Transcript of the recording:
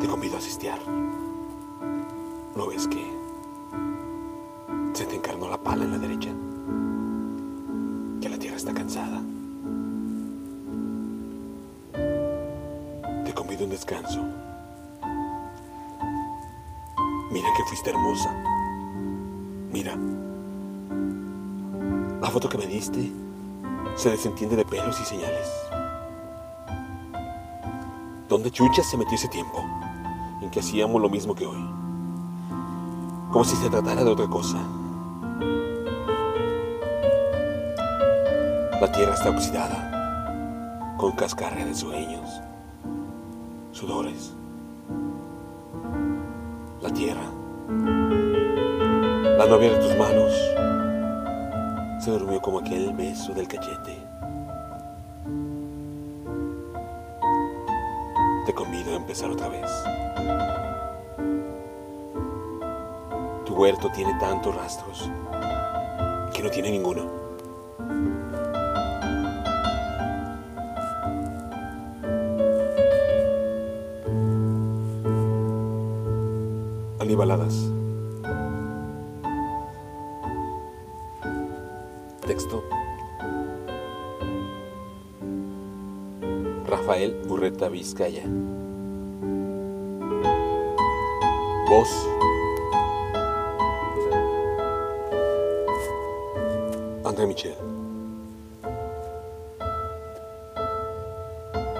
Te convido a asistear. ¿No ves que se te encarnó la pala en la derecha? Que la tierra está cansada. Te convido un descanso. Mira que fuiste hermosa. Mira. La foto que me diste se desentiende de pelos y señales. ¿Dónde chucha se metió ese tiempo que hacíamos lo mismo que hoy? Como si se tratara de otra cosa. La tierra está oxidada, con cascarra de sueños, sudores. La tierra, la novia de tus manos, se durmió como aquel beso del cachete. Te convido a empezar otra vez. Tu huerto tiene tantos rastros que no tiene ninguno. Anibaladas. Texto. Rafael Burreta Vizcaya. Voz. André Michel.